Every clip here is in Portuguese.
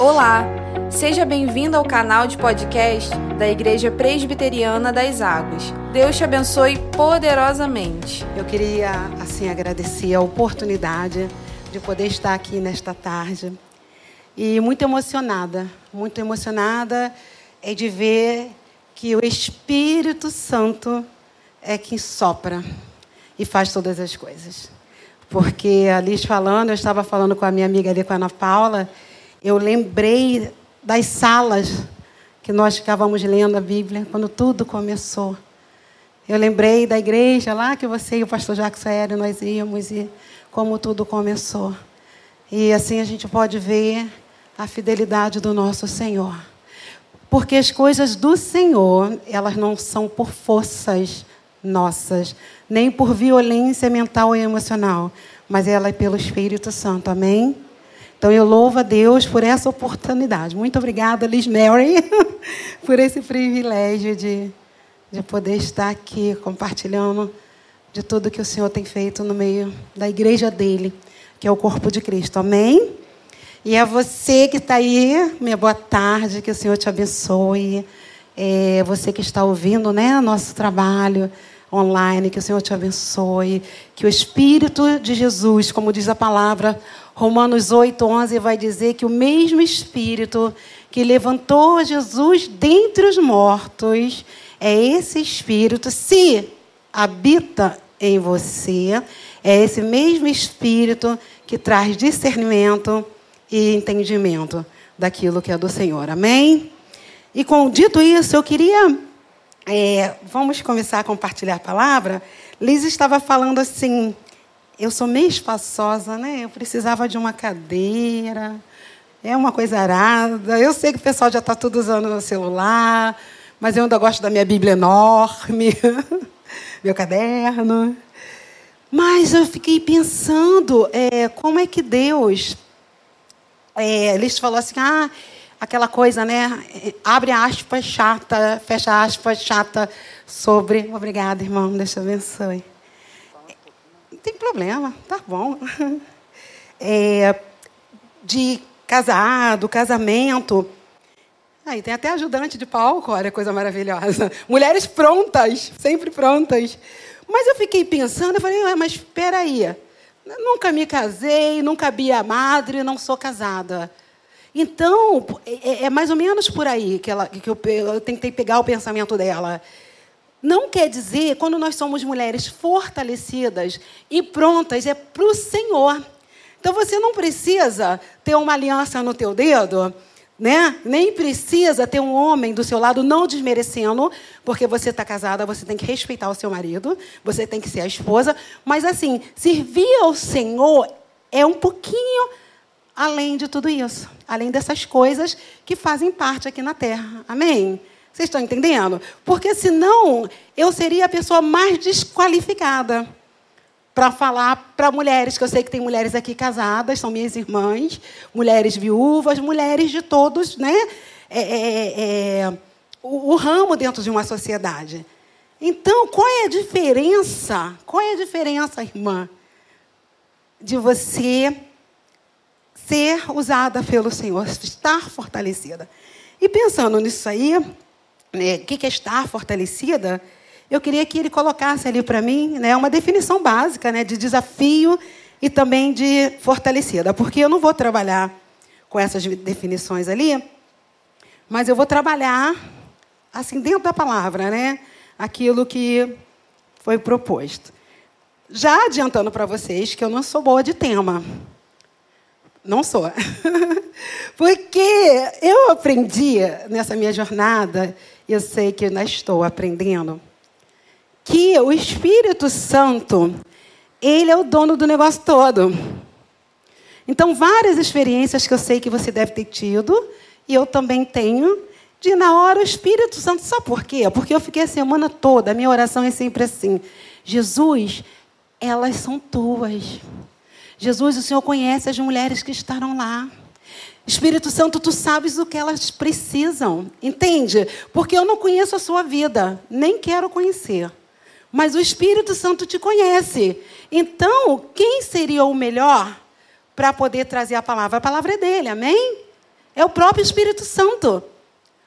Olá, seja bem-vindo ao canal de podcast da Igreja Presbiteriana das Águas. Deus te abençoe poderosamente. Eu queria, assim, agradecer a oportunidade de poder estar aqui nesta tarde. E muito emocionada, muito emocionada é de ver que o Espírito Santo é quem sopra e faz todas as coisas. Porque a Liz falando, eu estava falando com a minha amiga ali, com a Ana Paula, eu lembrei das salas que nós ficávamos lendo a Bíblia quando tudo começou. Eu lembrei da igreja lá que você e o pastor Jacques Aéreo nós íamos e como tudo começou. E assim a gente pode ver a fidelidade do nosso Senhor. Porque as coisas do Senhor, elas não são por forças nossas, nem por violência mental e emocional, mas ela é pelo Espírito Santo. Amém? Então eu louvo a Deus por essa oportunidade. Muito obrigada, Liz Mary, por esse privilégio de, de poder estar aqui compartilhando de tudo que o Senhor tem feito no meio da igreja dele, que é o corpo de Cristo. Amém? E a você que está aí, minha boa tarde, que o Senhor te abençoe. É, você que está ouvindo né, nosso trabalho online, que o Senhor te abençoe. Que o Espírito de Jesus, como diz a palavra, Romanos 8, 11, vai dizer que o mesmo Espírito que levantou Jesus dentre os mortos, é esse Espírito, se habita em você, é esse mesmo Espírito que traz discernimento e entendimento daquilo que é do Senhor. Amém? E com dito isso, eu queria. É, vamos começar a compartilhar a palavra. Liz estava falando assim. Eu sou meio espaçosa, né? Eu precisava de uma cadeira. É uma coisa arada. Eu sei que o pessoal já está tudo usando o celular, mas eu ainda gosto da minha Bíblia enorme, meu caderno. Mas eu fiquei pensando é, como é que Deus é, eles falou assim, ah, aquela coisa, né? Abre aspas chata, fecha aspas chata sobre. Obrigada, irmão, Deus te abençoe. Tem problema, tá bom. É, de casado, casamento. Aí tem até ajudante de palco, olha coisa maravilhosa. Mulheres prontas, sempre prontas. Mas eu fiquei pensando, eu falei, ah, mas espera aí. Nunca me casei, nunca vi a madre, não sou casada. Então, é, é, mais ou menos por aí que, ela, que eu, eu tentei pegar o pensamento dela. Não quer dizer, quando nós somos mulheres fortalecidas e prontas, é para o Senhor. Então, você não precisa ter uma aliança no teu dedo né? Nem precisa ter um homem do seu lado não desmerecendo, porque você está casada, você tem que respeitar o seu marido, você tem que ser a esposa. Mas assim, servir ao Senhor é um pouquinho além de tudo isso, além dessas coisas que fazem parte aqui na Terra. Amém? Vocês estão entendendo? Porque senão eu seria a pessoa mais desqualificada para falar para mulheres, que eu sei que tem mulheres aqui casadas, são minhas irmãs, mulheres viúvas, mulheres de todos, né? É, é, é, é, o, o ramo dentro de uma sociedade. Então, qual é a diferença? Qual é a diferença, irmã, de você ser usada pelo Senhor, estar fortalecida? E pensando nisso aí, né, o que é estar fortalecida? eu queria que ele colocasse ali para mim né, uma definição básica né, de desafio e também de fortalecida, porque eu não vou trabalhar com essas definições ali, mas eu vou trabalhar assim dentro da palavra, né, aquilo que foi proposto. Já adiantando para vocês que eu não sou boa de tema. Não sou. Porque eu aprendi nessa minha jornada, eu sei que ainda estou aprendendo, que o Espírito Santo, ele é o dono do negócio todo. Então, várias experiências que eu sei que você deve ter tido, e eu também tenho, de na hora o Espírito Santo, sabe por quê? Porque eu fiquei a semana toda, a minha oração é sempre assim: Jesus, elas são tuas. Jesus, o Senhor conhece as mulheres que estarão lá. Espírito Santo, tu sabes o que elas precisam, entende? Porque eu não conheço a sua vida, nem quero conhecer. Mas o Espírito Santo te conhece. Então, quem seria o melhor para poder trazer a palavra? A palavra é dele, amém? É o próprio Espírito Santo.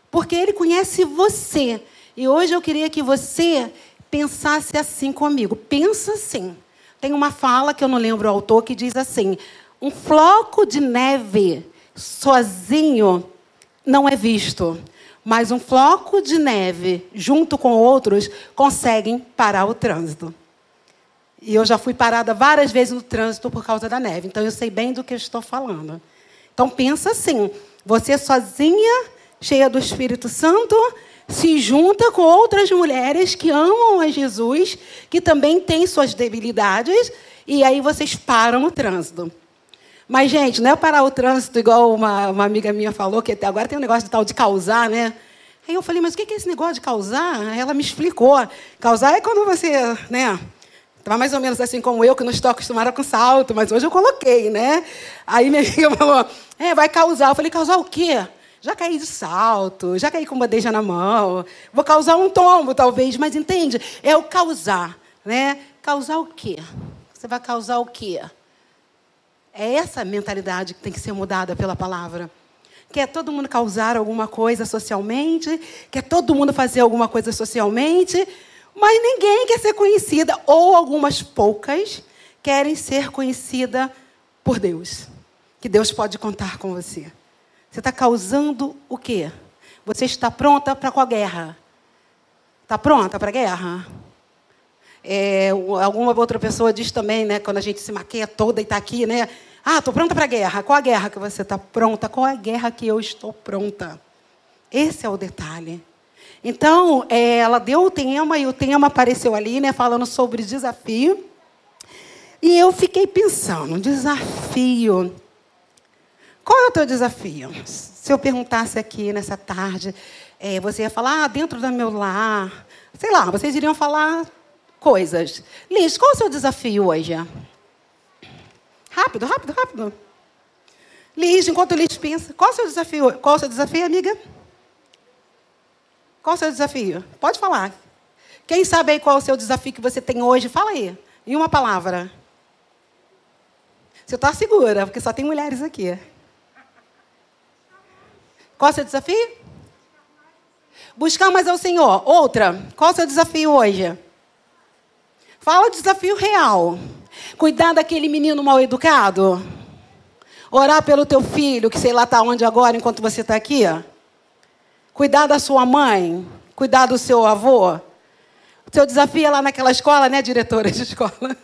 Porque ele conhece você. E hoje eu queria que você pensasse assim comigo. Pensa assim. Tem uma fala que eu não lembro o autor que diz assim: um floco de neve sozinho não é visto, mas um floco de neve junto com outros conseguem parar o trânsito. E eu já fui parada várias vezes no trânsito por causa da neve, então eu sei bem do que estou falando. Então pensa assim, você sozinha, cheia do Espírito Santo, se junta com outras mulheres que amam a Jesus, que também têm suas debilidades, e aí vocês param o trânsito. Mas, gente, não é parar o trânsito igual uma, uma amiga minha falou, que até agora tem um negócio de tal de causar, né? Aí eu falei, mas o que é esse negócio de causar? Ela me explicou. Causar é quando você, né? Estava mais ou menos assim como eu, que não estou acostumada com salto, mas hoje eu coloquei, né? Aí minha amiga falou, é, vai causar. Eu falei, causar o quê? Já caí de salto, já caí com bandeja na mão, vou causar um tombo, talvez, mas entende? É o causar, né? Causar o quê? Você vai causar o quê? É essa mentalidade que tem que ser mudada pela palavra. Quer todo mundo causar alguma coisa socialmente, quer todo mundo fazer alguma coisa socialmente, mas ninguém quer ser conhecida, ou algumas poucas querem ser conhecida por Deus. Que Deus pode contar com você. Você está causando o quê? Você está pronta para qual guerra? Está pronta para a guerra? É, alguma outra pessoa diz também, né, quando a gente se maquia toda e está aqui, né? Ah, estou pronta para a guerra. Qual a guerra que você está pronta? Qual a guerra que eu estou pronta? Esse é o detalhe. Então, é, ela deu o tema e o tema apareceu ali, né, falando sobre desafio. E eu fiquei pensando, desafio. Qual é o teu desafio? Se eu perguntasse aqui nessa tarde, é, você ia falar, ah, dentro do meu lar. Sei lá, vocês iriam falar coisas. Liz, qual é o seu desafio hoje? Rápido, rápido, rápido. Liz, enquanto Liz pensa, qual é o seu desafio? Qual é o seu desafio, amiga? Qual é o seu desafio? Pode falar. Quem sabe aí qual é o seu desafio que você tem hoje? Fala aí. Em uma palavra. Você está segura, porque só tem mulheres aqui. Qual é o seu desafio? Buscar mais ao Senhor. Outra. Qual é o seu desafio hoje? Fala desafio real. Cuidar daquele menino mal educado. Orar pelo teu filho, que sei lá está onde agora, enquanto você está aqui. Cuidar da sua mãe. Cuidar do seu avô. O seu desafio é lá naquela escola, né, diretora de escola?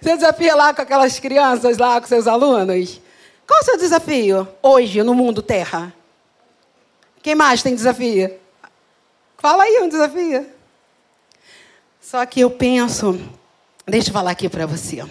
Você desafia lá com aquelas crianças, lá com seus alunos? Qual o seu desafio hoje no mundo terra? Quem mais tem desafio? Fala aí um desafio. Só que eu penso, deixa eu falar aqui para você.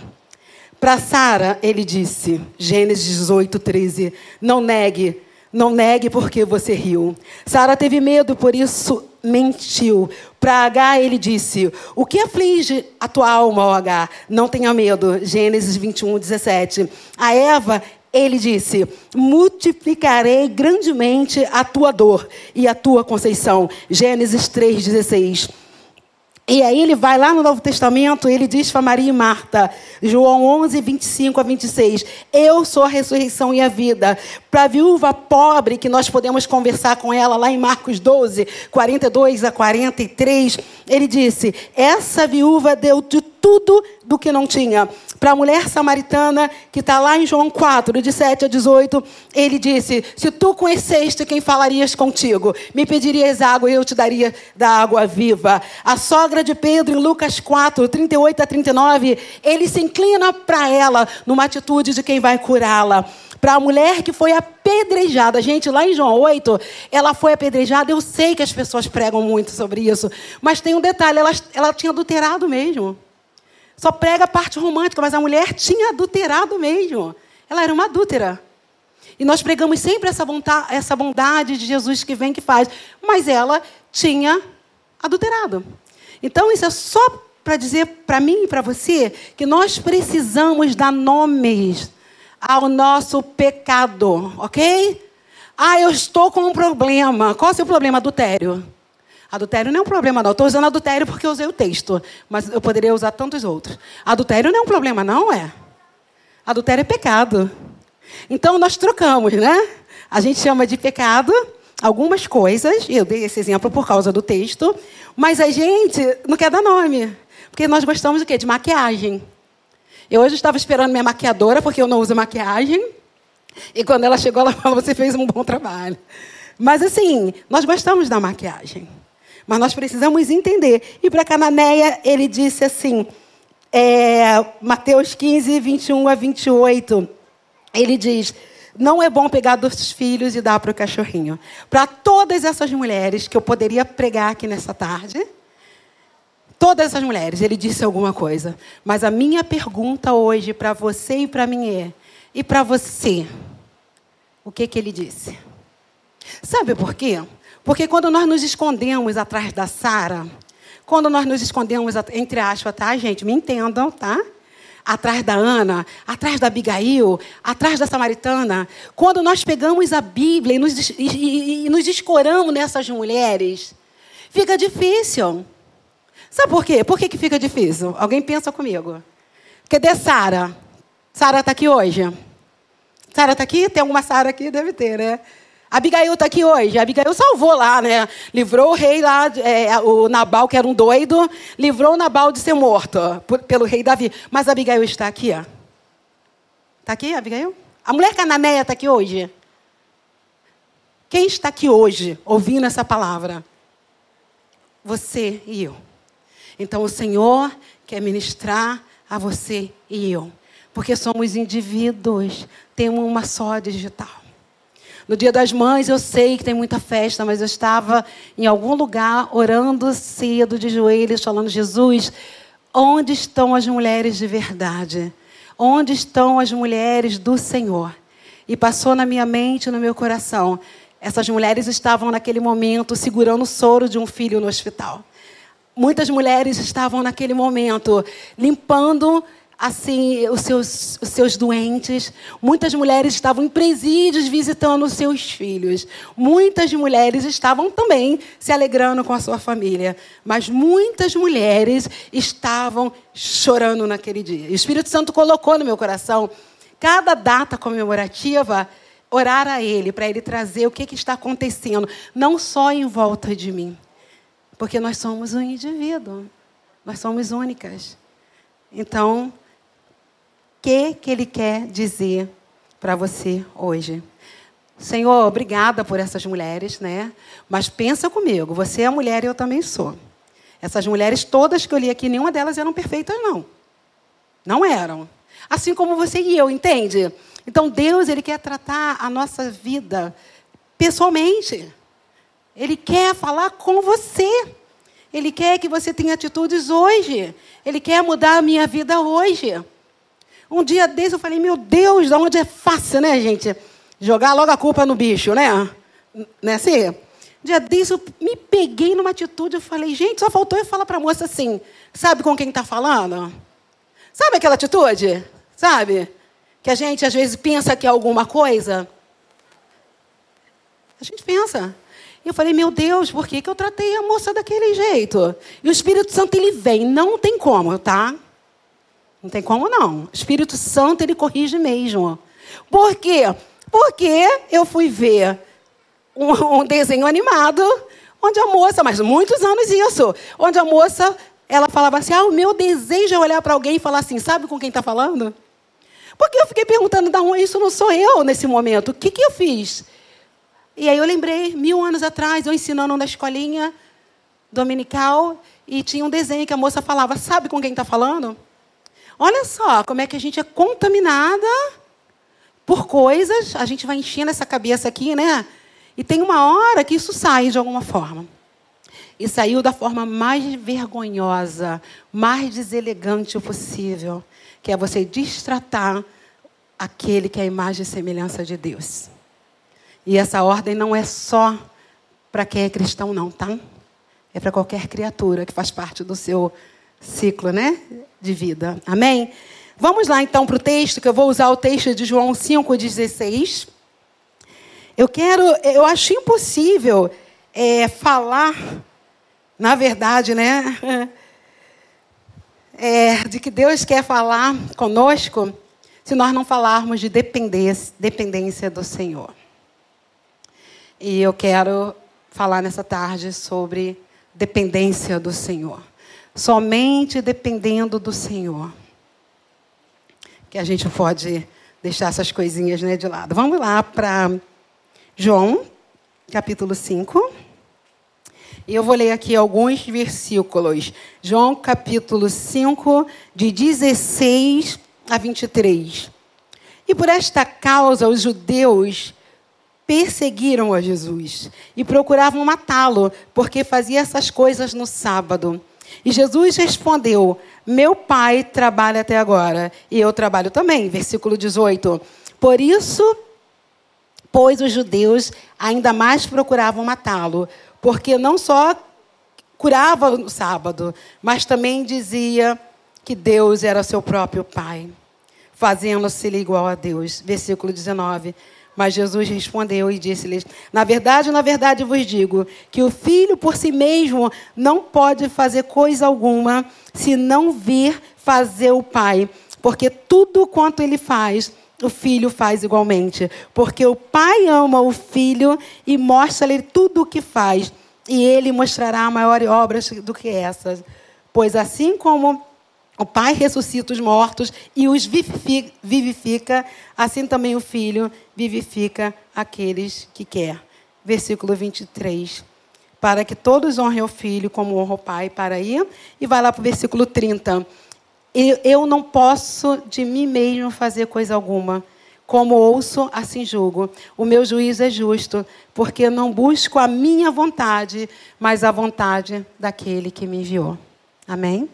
Para Sara, ele disse, Gênesis 18, 13: Não negue, não negue porque você riu. Sara teve medo, por isso mentiu. Para H, ele disse: O que aflige a tua alma, ó H? Não tenha medo. Gênesis 21, 17. A Eva, ele disse: Multiplicarei grandemente a tua dor e a tua conceição. Gênesis 3, 16. E aí ele vai lá no Novo Testamento, ele diz para Maria e Marta, João 11, 25 a 26, Eu sou a ressurreição e a vida. Para a viúva pobre, que nós podemos conversar com ela lá em Marcos 12, 42 a 43, ele disse, essa viúva deu de tudo do que não tinha para a mulher samaritana, que está lá em João 4, de 7 a 18, ele disse: Se tu conheceste quem falarias contigo, me pedirias água e eu te daria da água viva. A sogra de Pedro, em Lucas 4, 38 a 39, ele se inclina para ela numa atitude de quem vai curá-la para a mulher que foi apedrejada. Gente, lá em João 8, ela foi apedrejada. Eu sei que as pessoas pregam muito sobre isso, mas tem um detalhe: ela, ela tinha adulterado mesmo. Só prega a parte romântica, mas a mulher tinha adulterado mesmo. Ela era uma adúltera. E nós pregamos sempre essa, vontade, essa bondade de Jesus que vem que faz. Mas ela tinha adulterado. Então, isso é só para dizer para mim e para você que nós precisamos dar nomes ao nosso pecado, ok? Ah, eu estou com um problema. Qual é o seu problema? Adultério. Adultério não é um problema, não. Estou usando adultério porque eu usei o texto, mas eu poderia usar tantos outros. Adultério não é um problema, não é? Adultério é pecado. Então nós trocamos, né? A gente chama de pecado algumas coisas, eu dei esse exemplo por causa do texto, mas a gente não quer dar nome. Porque nós gostamos de quê? De maquiagem. Eu hoje estava esperando minha maquiadora, porque eu não uso maquiagem. E quando ela chegou, ela falou: Você fez um bom trabalho. Mas assim, nós gostamos da maquiagem. Mas nós precisamos entender. E para Cananeia, ele disse assim, é, Mateus 15, 21 a 28. Ele diz: Não é bom pegar dos filhos e dar para o cachorrinho. Para todas essas mulheres que eu poderia pregar aqui nessa tarde, todas essas mulheres, ele disse alguma coisa. Mas a minha pergunta hoje para você e para mim é: e para você? O que, que ele disse? Sabe por quê? Porque quando nós nos escondemos atrás da Sara, quando nós nos escondemos, entre aspas, tá, gente? Me entendam, tá? Atrás da Ana, atrás da Abigail, atrás da Samaritana. Quando nós pegamos a Bíblia e nos, e, e, nos escoramos nessas mulheres, fica difícil. Sabe por quê? Por que, que fica difícil? Alguém pensa comigo. Cadê Sara? Sara está aqui hoje? Sara está aqui? Tem alguma Sara aqui? Deve ter, né? Abigail está aqui hoje. Abigail salvou lá, né? Livrou o rei lá, é, o Nabal, que era um doido, livrou o Nabal de ser morto por, pelo rei Davi. Mas Abigail está aqui, ó. Está aqui, Abigail? A mulher cananeia está aqui hoje. Quem está aqui hoje ouvindo essa palavra? Você e eu. Então o Senhor quer ministrar a você e eu. Porque somos indivíduos, temos uma só digital. No dia das mães, eu sei que tem muita festa, mas eu estava em algum lugar orando cedo, de joelhos, falando: Jesus, onde estão as mulheres de verdade? Onde estão as mulheres do Senhor? E passou na minha mente, no meu coração. Essas mulheres estavam naquele momento segurando o soro de um filho no hospital. Muitas mulheres estavam naquele momento limpando assim os seus, os seus doentes. Muitas mulheres estavam em presídios visitando os seus filhos. Muitas mulheres estavam também se alegrando com a sua família. Mas muitas mulheres estavam chorando naquele dia. E o Espírito Santo colocou no meu coração cada data comemorativa orar a Ele, para Ele trazer o que, que está acontecendo, não só em volta de mim. Porque nós somos um indivíduo, nós somos únicas. Então, que, que Ele quer dizer para você hoje. Senhor, obrigada por essas mulheres, né? Mas pensa comigo, você é mulher e eu também sou. Essas mulheres todas que eu li aqui, nenhuma delas eram perfeitas, não. Não eram. Assim como você e eu, entende? Então Deus, ele quer tratar a nossa vida pessoalmente. Ele quer falar com você. Ele quer que você tenha atitudes hoje. Ele quer mudar a minha vida hoje. Um dia desse eu falei, meu Deus, de onde é fácil, né, gente? Jogar logo a culpa no bicho, né? Né assim? Um dia desse eu me peguei numa atitude, eu falei, gente, só faltou eu falar para a moça assim, sabe com quem está falando? Sabe aquela atitude? Sabe? Que a gente às vezes pensa que é alguma coisa. A gente pensa. E eu falei, meu Deus, por que, que eu tratei a moça daquele jeito? E o Espírito Santo, ele vem, não tem como, tá? Não tem como não. O Espírito Santo ele corrige mesmo. Por quê? Porque eu fui ver um, um desenho animado onde a moça, mas muitos anos isso, onde a moça ela falava assim: "Ah, o meu desejo é olhar para alguém e falar assim, sabe com quem está falando?" Porque eu fiquei perguntando, não, isso não sou eu nesse momento. O que, que eu fiz? E aí eu lembrei, mil anos atrás, eu ensinando na escolinha dominical, e tinha um desenho que a moça falava, sabe com quem está falando? Olha só como é que a gente é contaminada por coisas, a gente vai enchendo essa cabeça aqui, né? E tem uma hora que isso sai de alguma forma. E saiu da forma mais vergonhosa, mais deselegante possível, que é você destratar aquele que é a imagem e semelhança de Deus. E essa ordem não é só para quem é cristão, não, tá? É para qualquer criatura que faz parte do seu ciclo, né? De vida. Amém? Vamos lá então para o texto, que eu vou usar o texto de João 5,16. Eu quero, eu acho impossível é, falar, na verdade, né? É, de que Deus quer falar conosco se nós não falarmos de dependência, dependência do Senhor. E eu quero falar nessa tarde sobre dependência do Senhor. Somente dependendo do Senhor. Que a gente pode deixar essas coisinhas né, de lado. Vamos lá para João, capítulo 5. E eu vou ler aqui alguns versículos. João, capítulo 5, de 16 a 23. E por esta causa os judeus perseguiram a Jesus e procuravam matá-lo, porque fazia essas coisas no sábado. E Jesus respondeu: Meu pai trabalha até agora, e eu trabalho também. Versículo 18. Por isso, pois os judeus ainda mais procuravam matá-lo, porque não só curava no sábado, mas também dizia que Deus era seu próprio pai, fazendo-se igual a Deus. Versículo 19. Mas Jesus respondeu e disse-lhes: Na verdade, na verdade vos digo que o filho por si mesmo não pode fazer coisa alguma se não vir fazer o pai, porque tudo quanto ele faz, o filho faz igualmente, porque o pai ama o filho e mostra-lhe tudo o que faz, e ele mostrará maiores obras do que essas. Pois assim como o Pai ressuscita os mortos e os vivifica, assim também o Filho vivifica aqueles que quer. Versículo 23. Para que todos honrem o Filho como honra o Pai, para ir. E vai lá para o versículo 30. Eu não posso de mim mesmo fazer coisa alguma. Como ouço, assim julgo. O meu juízo é justo, porque não busco a minha vontade, mas a vontade daquele que me enviou. Amém?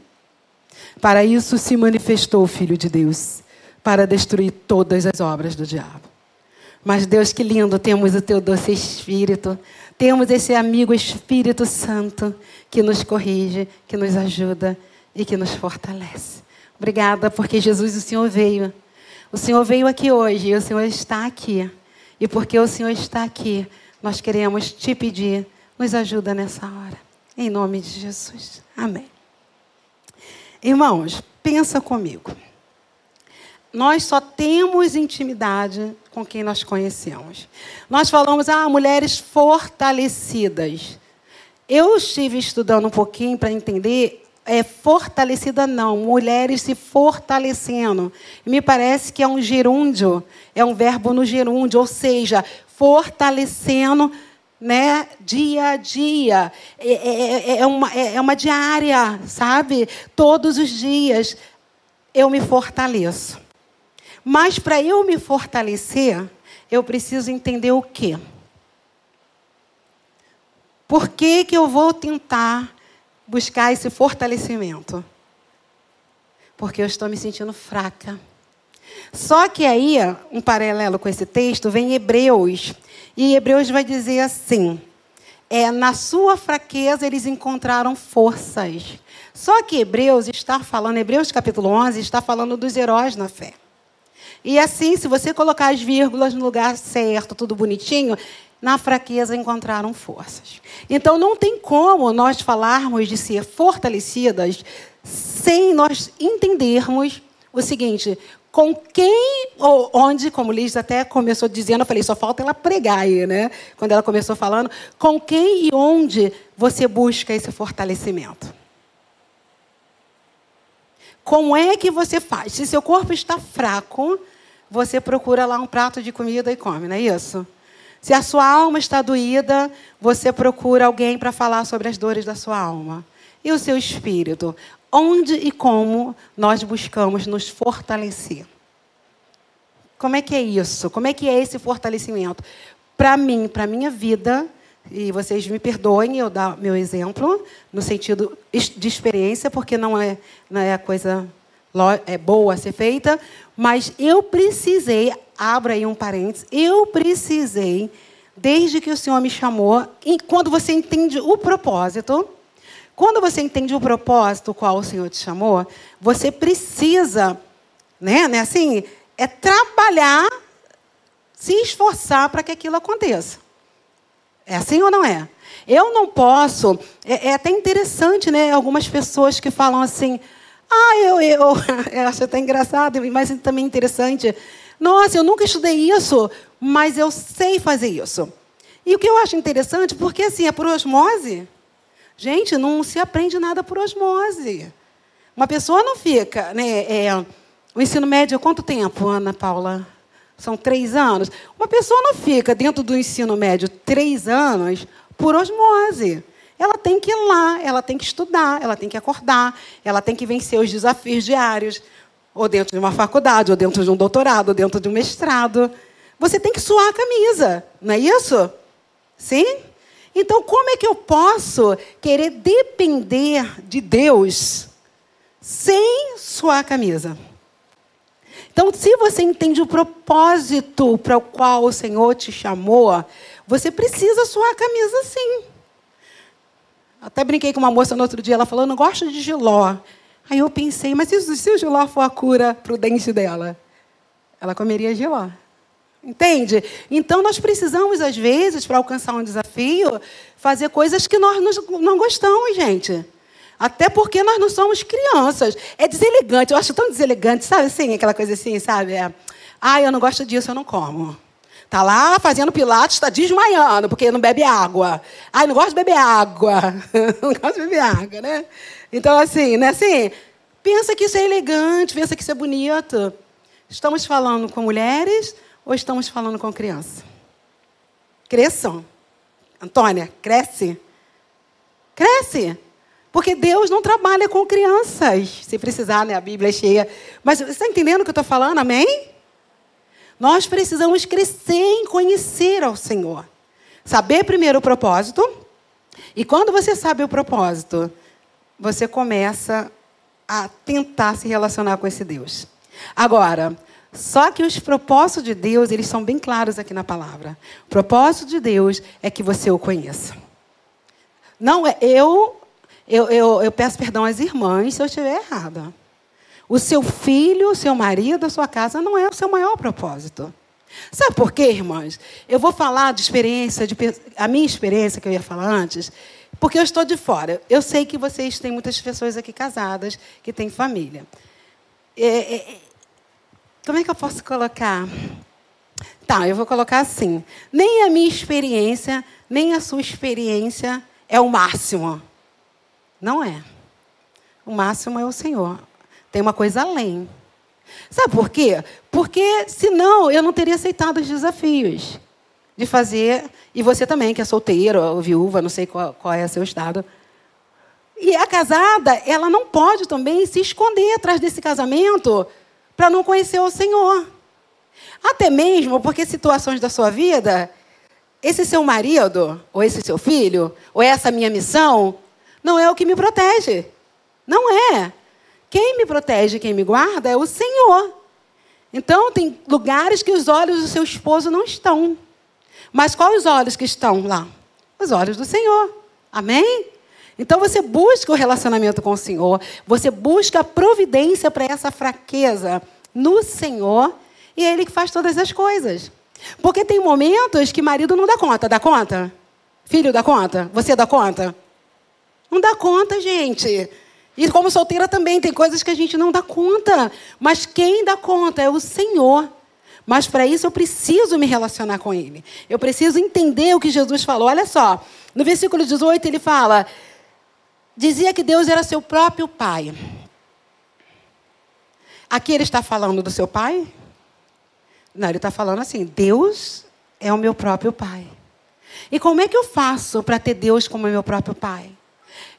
Para isso se manifestou o Filho de Deus, para destruir todas as obras do diabo. Mas Deus, que lindo, temos o teu doce Espírito, temos esse amigo Espírito Santo que nos corrige, que nos ajuda e que nos fortalece. Obrigada, porque Jesus, o Senhor veio. O Senhor veio aqui hoje e o Senhor está aqui. E porque o Senhor está aqui, nós queremos te pedir, nos ajuda nessa hora. Em nome de Jesus. Amém. Irmãos, pensa comigo. Nós só temos intimidade com quem nós conhecemos. Nós falamos, ah, mulheres fortalecidas. Eu estive estudando um pouquinho para entender, é fortalecida não, mulheres se fortalecendo. Me parece que é um gerúndio, é um verbo no gerúndio, ou seja, fortalecendo né, dia a dia. É, é, é, é, uma, é uma diária, sabe? Todos os dias eu me fortaleço. Mas para eu me fortalecer, eu preciso entender o quê? Por que, que eu vou tentar buscar esse fortalecimento? Porque eu estou me sentindo fraca. Só que aí, um paralelo com esse texto, vem Hebreus e Hebreus vai dizer assim: é, na sua fraqueza eles encontraram forças. Só que Hebreus está falando, Hebreus capítulo 11, está falando dos heróis na fé. E assim, se você colocar as vírgulas no lugar certo, tudo bonitinho, na fraqueza encontraram forças. Então não tem como nós falarmos de ser fortalecidas sem nós entendermos o seguinte: com quem ou onde, como Liz até começou dizendo, eu falei, só falta ela pregar aí, né? Quando ela começou falando, com quem e onde você busca esse fortalecimento? Como é que você faz? Se seu corpo está fraco, você procura lá um prato de comida e come, não é isso? Se a sua alma está doída, você procura alguém para falar sobre as dores da sua alma. E o seu espírito? Onde e como nós buscamos nos fortalecer. Como é que é isso? Como é que é esse fortalecimento? Para mim, para minha vida, e vocês me perdoem eu dar meu exemplo, no sentido de experiência, porque não é, não é a coisa é boa a ser feita, mas eu precisei, abra aí um parênteses, eu precisei, desde que o Senhor me chamou, e quando você entende o propósito, quando você entende o propósito qual o Senhor te chamou, você precisa, né, né assim, é trabalhar, se esforçar para que aquilo aconteça. É assim ou não é? Eu não posso. É, é até interessante, né? Algumas pessoas que falam assim. Ah, eu, eu, eu acho até engraçado, mas também interessante. Nossa, eu nunca estudei isso, mas eu sei fazer isso. E o que eu acho interessante, porque assim, é por osmose. Gente, não se aprende nada por osmose. Uma pessoa não fica, né? É, o ensino médio, quanto tempo, Ana Paula? São três anos. Uma pessoa não fica dentro do ensino médio três anos por osmose. Ela tem que ir lá, ela tem que estudar, ela tem que acordar, ela tem que vencer os desafios diários, ou dentro de uma faculdade, ou dentro de um doutorado, ou dentro de um mestrado. Você tem que suar a camisa, não é isso? Sim? Então, como é que eu posso querer depender de Deus sem suar a camisa? Então, se você entende o propósito para o qual o Senhor te chamou, você precisa suar a camisa sim. Até brinquei com uma moça no outro dia, ela falou, não gosto de giló. Aí eu pensei, mas se, o giló for a cura para o dente dela? Ela comeria giló. Entende? Então, nós precisamos, às vezes, para alcançar um desafio, fazer coisas que nós não gostamos, gente. Até porque nós não somos crianças. É deselegante, eu acho tão deselegante, sabe assim, aquela coisa assim, sabe? É, ah, eu não gosto disso, eu não como. Tá lá fazendo pilates, está desmaiando, porque não bebe água. Ai, não gosto de beber água. não gosto de beber água, né? Então, assim, né? Assim, pensa que isso é elegante, pensa que isso é bonito. Estamos falando com mulheres ou estamos falando com criança? Cresçam. Antônia, cresce. Cresce. Porque Deus não trabalha com crianças. Se precisar, né? A Bíblia é cheia. Mas você está entendendo o que eu estou falando? Amém? Nós precisamos crescer em conhecer ao Senhor. Saber primeiro o propósito. E quando você sabe o propósito, você começa a tentar se relacionar com esse Deus. Agora, só que os propósitos de Deus, eles são bem claros aqui na palavra. O propósito de Deus é que você o conheça. Não é eu, eu, eu, eu peço perdão às irmãs se eu estiver errada. O seu filho, o seu marido, a sua casa não é o seu maior propósito. Sabe por quê, irmãs? Eu vou falar de experiência, de, a minha experiência que eu ia falar antes, porque eu estou de fora. Eu sei que vocês têm muitas pessoas aqui casadas, que têm família. É, é, como é que eu posso colocar? Tá, eu vou colocar assim. Nem a minha experiência, nem a sua experiência é o máximo. Não é. O máximo é o Senhor. Tem uma coisa além. Sabe por quê? Porque senão eu não teria aceitado os desafios de fazer. E você também, que é solteiro ou viúva, não sei qual, qual é o seu estado. E a casada, ela não pode também se esconder atrás desse casamento para não conhecer o Senhor. Até mesmo porque situações da sua vida, esse seu marido, ou esse seu filho, ou essa minha missão, não é o que me protege. Não é. Quem me protege, quem me guarda é o Senhor. Então, tem lugares que os olhos do seu esposo não estão. Mas quais os olhos que estão lá? Os olhos do Senhor. Amém? Então você busca o relacionamento com o Senhor, você busca a providência para essa fraqueza no Senhor, e é Ele que faz todas as coisas. Porque tem momentos que marido não dá conta. Dá conta? Filho dá conta? Você dá conta? Não dá conta, gente. E como solteira também, tem coisas que a gente não dá conta. Mas quem dá conta é o Senhor. Mas para isso eu preciso me relacionar com Ele. Eu preciso entender o que Jesus falou. Olha só, no versículo 18 ele fala: dizia que Deus era seu próprio pai. Aqui ele está falando do seu pai? Não, ele está falando assim: Deus é o meu próprio pai. E como é que eu faço para ter Deus como meu próprio pai?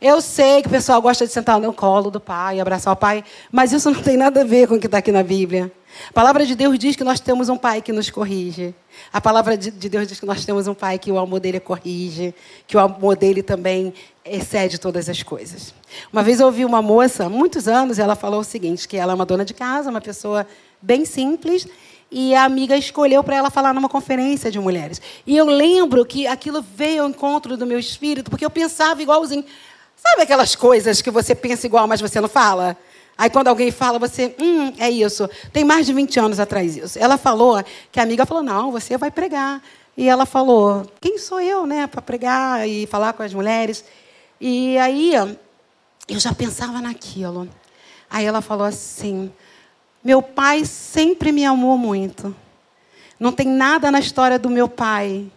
Eu sei que o pessoal gosta de sentar no colo do pai, abraçar o pai, mas isso não tem nada a ver com o que está aqui na Bíblia. A palavra de Deus diz que nós temos um pai que nos corrige. A palavra de Deus diz que nós temos um pai que o amor dele corrige, que o amor dele também excede todas as coisas. Uma vez eu ouvi uma moça, muitos anos, ela falou o seguinte, que ela é uma dona de casa, uma pessoa bem simples, e a amiga escolheu para ela falar numa conferência de mulheres. E eu lembro que aquilo veio ao encontro do meu espírito, porque eu pensava igualzinho. Sabe aquelas coisas que você pensa igual, mas você não fala? Aí quando alguém fala, você, hum, é isso. Tem mais de 20 anos atrás isso. Ela falou, que a amiga falou, não, você vai pregar. E ela falou, quem sou eu, né, para pregar e falar com as mulheres? E aí eu já pensava naquilo. Aí ela falou assim: meu pai sempre me amou muito. Não tem nada na história do meu pai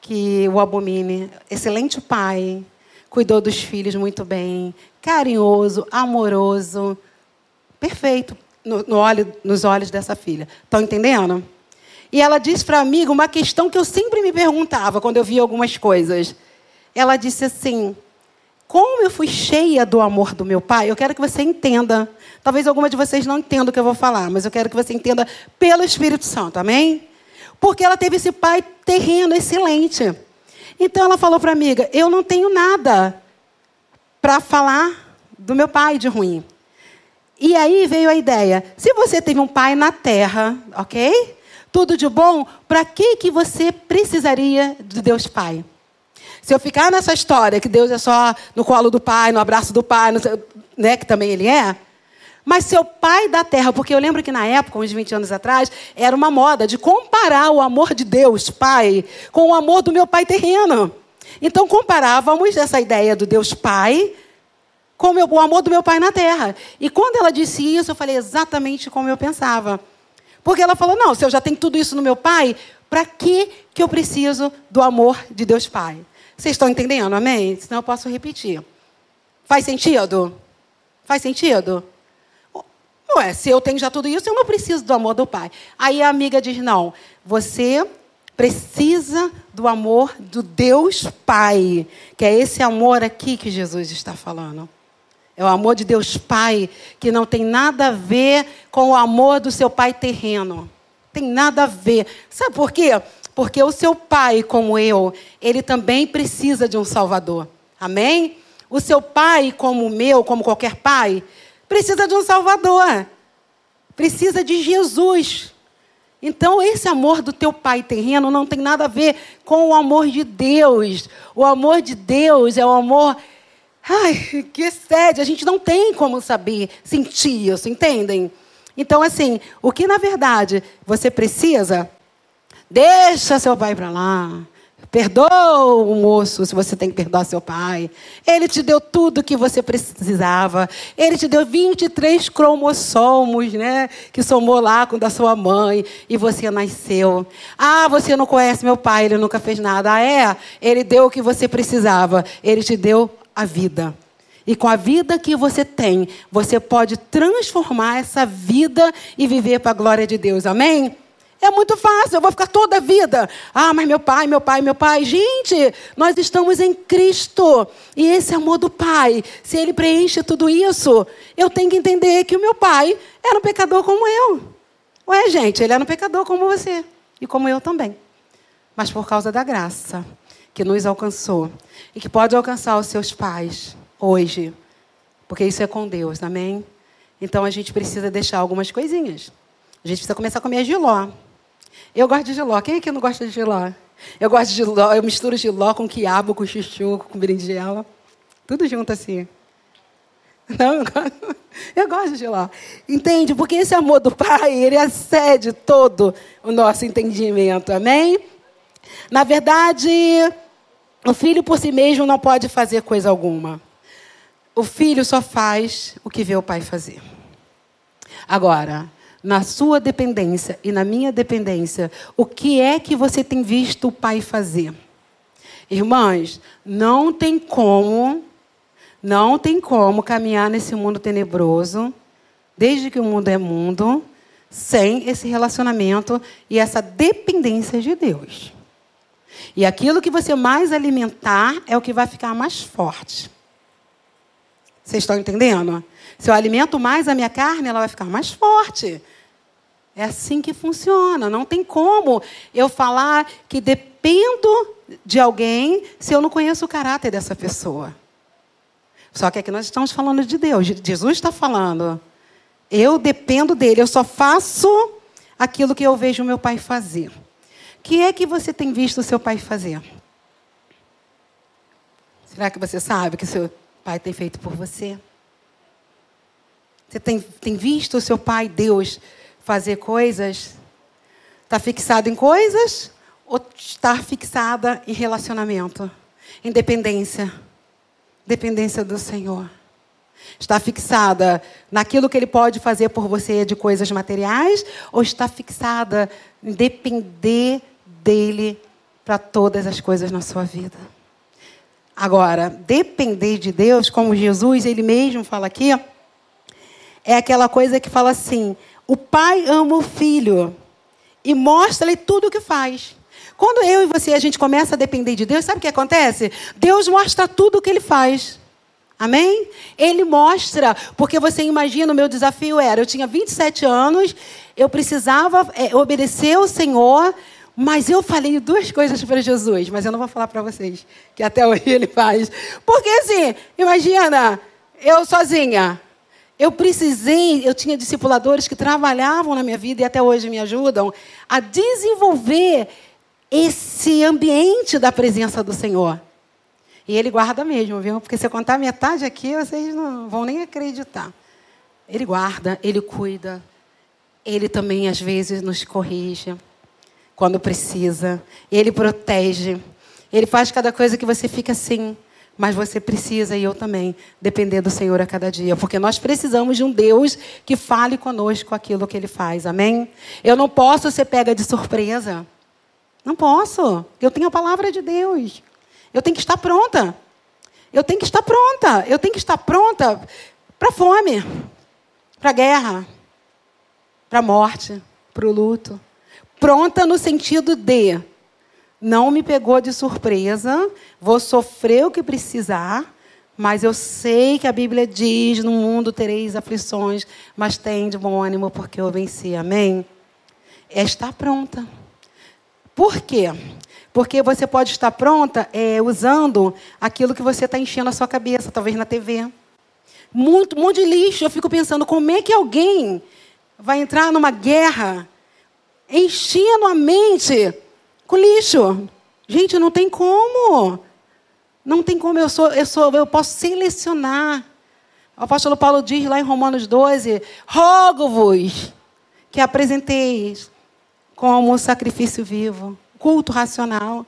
que o abomine. Excelente pai, cuidou dos filhos muito bem, carinhoso, amoroso, perfeito no, no olho, nos olhos dessa filha. Estão entendendo? E ela disse para mim uma questão que eu sempre me perguntava quando eu via algumas coisas. Ela disse assim: Como eu fui cheia do amor do meu pai, eu quero que você entenda. Talvez alguma de vocês não entenda o que eu vou falar, mas eu quero que você entenda pelo Espírito Santo, amém? Porque ela teve esse pai terreno excelente. Então ela falou para a amiga: Eu não tenho nada para falar do meu pai de ruim. E aí veio a ideia: se você teve um pai na terra, ok? Tudo de bom, para que, que você precisaria de Deus Pai? Se eu ficar nessa história que Deus é só no colo do pai, no abraço do pai, no, né, que também ele é, mas seu pai da terra, porque eu lembro que na época, uns 20 anos atrás, era uma moda de comparar o amor de Deus, Pai, com o amor do meu pai terreno. Então comparávamos essa ideia do Deus Pai com o amor do meu pai na terra. E quando ela disse isso, eu falei exatamente como eu pensava. Porque ela falou: não, se eu já tenho tudo isso no meu pai, para que, que eu preciso do amor de Deus Pai? Vocês estão entendendo, amém? Senão eu posso repetir. Faz sentido? Faz sentido? Ué, se eu tenho já tudo isso, eu não preciso do amor do Pai. Aí a amiga diz: não, você precisa do amor do Deus Pai, que é esse amor aqui que Jesus está falando. É o amor de Deus Pai, que não tem nada a ver com o amor do seu pai terreno. Tem nada a ver. Sabe por quê? Porque o seu pai, como eu, ele também precisa de um Salvador. Amém? O seu pai, como o meu, como qualquer pai, precisa de um Salvador. Precisa de Jesus. Então, esse amor do teu pai terreno não tem nada a ver com o amor de Deus. O amor de Deus é o amor. Ai, que sede! A gente não tem como saber, sentir isso, entendem? Então, assim, o que na verdade você precisa, deixa seu pai para lá. Perdoa o moço se você tem que perdoar seu pai. Ele te deu tudo que você precisava. Ele te deu 23 cromossomos, né? Que somou lá com da sua mãe. E você nasceu. Ah, você não conhece meu pai, ele nunca fez nada. Ah, é? Ele deu o que você precisava. Ele te deu a vida. E com a vida que você tem, você pode transformar essa vida e viver para a glória de Deus. Amém? É muito fácil, eu vou ficar toda a vida. Ah, mas meu pai, meu pai, meu pai. Gente, nós estamos em Cristo. E esse amor do Pai, se ele preenche tudo isso, eu tenho que entender que o meu pai era um pecador como eu. Ué, gente, ele era um pecador como você. E como eu também. Mas por causa da graça que nos alcançou e que pode alcançar os seus pais hoje. Porque isso é com Deus, amém? Então a gente precisa deixar algumas coisinhas. A gente precisa começar a comer giló. Eu gosto de giló. Quem aqui não gosta de giló? Eu gosto de giló, eu misturo giló com quiabo, com chuchu, com berinjela. Tudo junto assim. Não, eu gosto, eu gosto de giló. Entende? Porque esse amor do Pai, ele excede todo o nosso entendimento. Amém? Na verdade, o filho por si mesmo não pode fazer coisa alguma. O filho só faz o que vê o pai fazer. Agora, na sua dependência e na minha dependência, o que é que você tem visto o Pai fazer? Irmãs, não tem como, não tem como caminhar nesse mundo tenebroso, desde que o mundo é mundo, sem esse relacionamento e essa dependência de Deus. E aquilo que você mais alimentar é o que vai ficar mais forte. Vocês estão entendendo? Se eu alimento mais a minha carne, ela vai ficar mais forte. É assim que funciona. Não tem como eu falar que dependo de alguém se eu não conheço o caráter dessa pessoa. Só que aqui nós estamos falando de Deus. Jesus está falando. Eu dependo dele. Eu só faço aquilo que eu vejo meu pai fazer. O que é que você tem visto o seu pai fazer? Será que você sabe o que seu pai tem feito por você? Você tem, tem visto o seu pai, Deus, fazer coisas? Está fixado em coisas ou está fixada em relacionamento? Em dependência. Dependência do Senhor. Está fixada naquilo que Ele pode fazer por você de coisas materiais ou está fixada em depender dEle para todas as coisas na sua vida. Agora, depender de Deus, como Jesus, ele mesmo fala aqui, é aquela coisa que fala assim: o pai ama o filho e mostra-lhe tudo o que faz. Quando eu e você a gente começa a depender de Deus, sabe o que acontece? Deus mostra tudo o que ele faz. Amém? Ele mostra, porque você imagina, o meu desafio era: eu tinha 27 anos, eu precisava é, obedecer ao Senhor, mas eu falei duas coisas para Jesus, mas eu não vou falar para vocês, que até hoje ele faz. Porque assim, imagina, eu sozinha, eu precisei, eu tinha discipuladores que trabalhavam na minha vida e até hoje me ajudam a desenvolver esse ambiente da presença do Senhor. E ele guarda mesmo, viu? Porque se eu contar metade aqui, vocês não vão nem acreditar. Ele guarda, ele cuida. Ele também, às vezes, nos corrige quando precisa. Ele protege. Ele faz cada coisa que você fica assim. Mas você precisa, e eu também, depender do Senhor a cada dia. Porque nós precisamos de um Deus que fale conosco aquilo que Ele faz. Amém? Eu não posso ser pega de surpresa. Não posso. Eu tenho a palavra de Deus. Eu tenho que estar pronta. Eu tenho que estar pronta. Eu tenho que estar pronta para fome, para guerra, para morte, para o luto. Pronta no sentido de não me pegou de surpresa, vou sofrer o que precisar, mas eu sei que a Bíblia diz: no mundo tereis aflições, mas tem de bom ânimo porque eu venci. Amém? É estar pronta. Por quê? Porque você pode estar pronta é, usando aquilo que você está enchendo a sua cabeça, talvez na TV. Muito, monte de lixo. Eu fico pensando, como é que alguém vai entrar numa guerra enchendo a mente com lixo. Gente, não tem como. Não tem como. Eu sou, eu sou, eu posso selecionar. O apóstolo Paulo diz lá em Romanos 12: rogo-vos que apresenteis como sacrifício vivo, culto racional.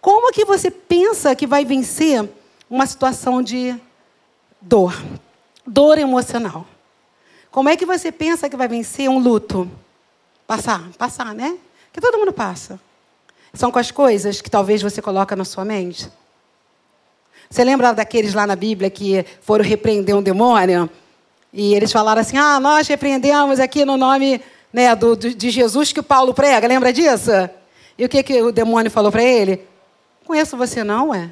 Como que você pensa que vai vencer uma situação de dor, dor emocional? Como é que você pensa que vai vencer um luto? Passar, passar, né? Que todo mundo passa. São com as coisas que talvez você coloca na sua mente. Você lembra daqueles lá na Bíblia que foram repreender um demônio? E eles falaram assim: ah, nós repreendemos aqui no nome né, do, de Jesus que o Paulo prega. Lembra disso? E o que, que o demônio falou para ele? Conheço você não, é?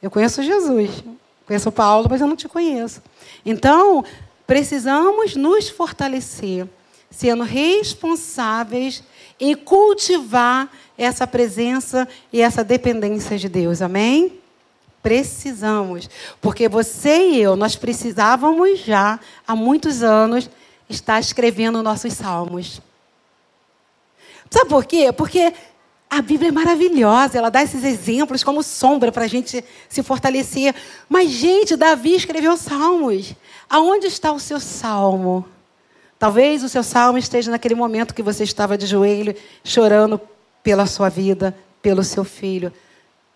Eu conheço Jesus. Conheço Paulo, mas eu não te conheço. Então, precisamos nos fortalecer, sendo responsáveis em cultivar essa presença e essa dependência de Deus. Amém? Precisamos. Porque você e eu, nós precisávamos já, há muitos anos, estar escrevendo nossos salmos. Sabe por quê? Porque a Bíblia é maravilhosa, ela dá esses exemplos como sombra para a gente se fortalecer. Mas, gente, Davi escreveu salmos. Aonde está o seu salmo? Talvez o seu salmo esteja naquele momento que você estava de joelho, chorando pela sua vida, pelo seu filho.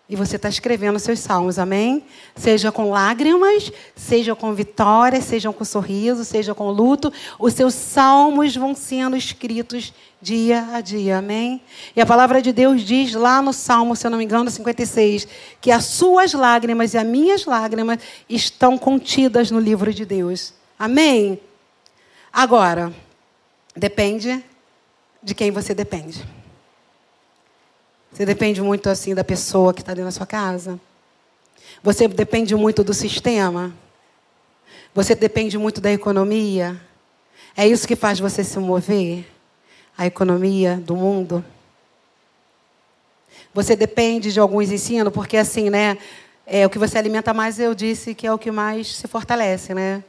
E você está escrevendo seus salmos, amém? Seja com lágrimas, seja com vitória, seja com sorriso, seja com luto, os seus salmos vão sendo escritos dia a dia, amém? E a palavra de Deus diz lá no Salmo, se eu não me engano, 56, que as suas lágrimas e as minhas lágrimas estão contidas no livro de Deus, amém? Agora, depende de quem você depende. Você depende muito assim da pessoa que está dentro da sua casa. Você depende muito do sistema. Você depende muito da economia. É isso que faz você se mover? A economia do mundo. Você depende de alguns ensinos, porque assim, né? É, o que você alimenta mais, eu disse que é o que mais se fortalece, né?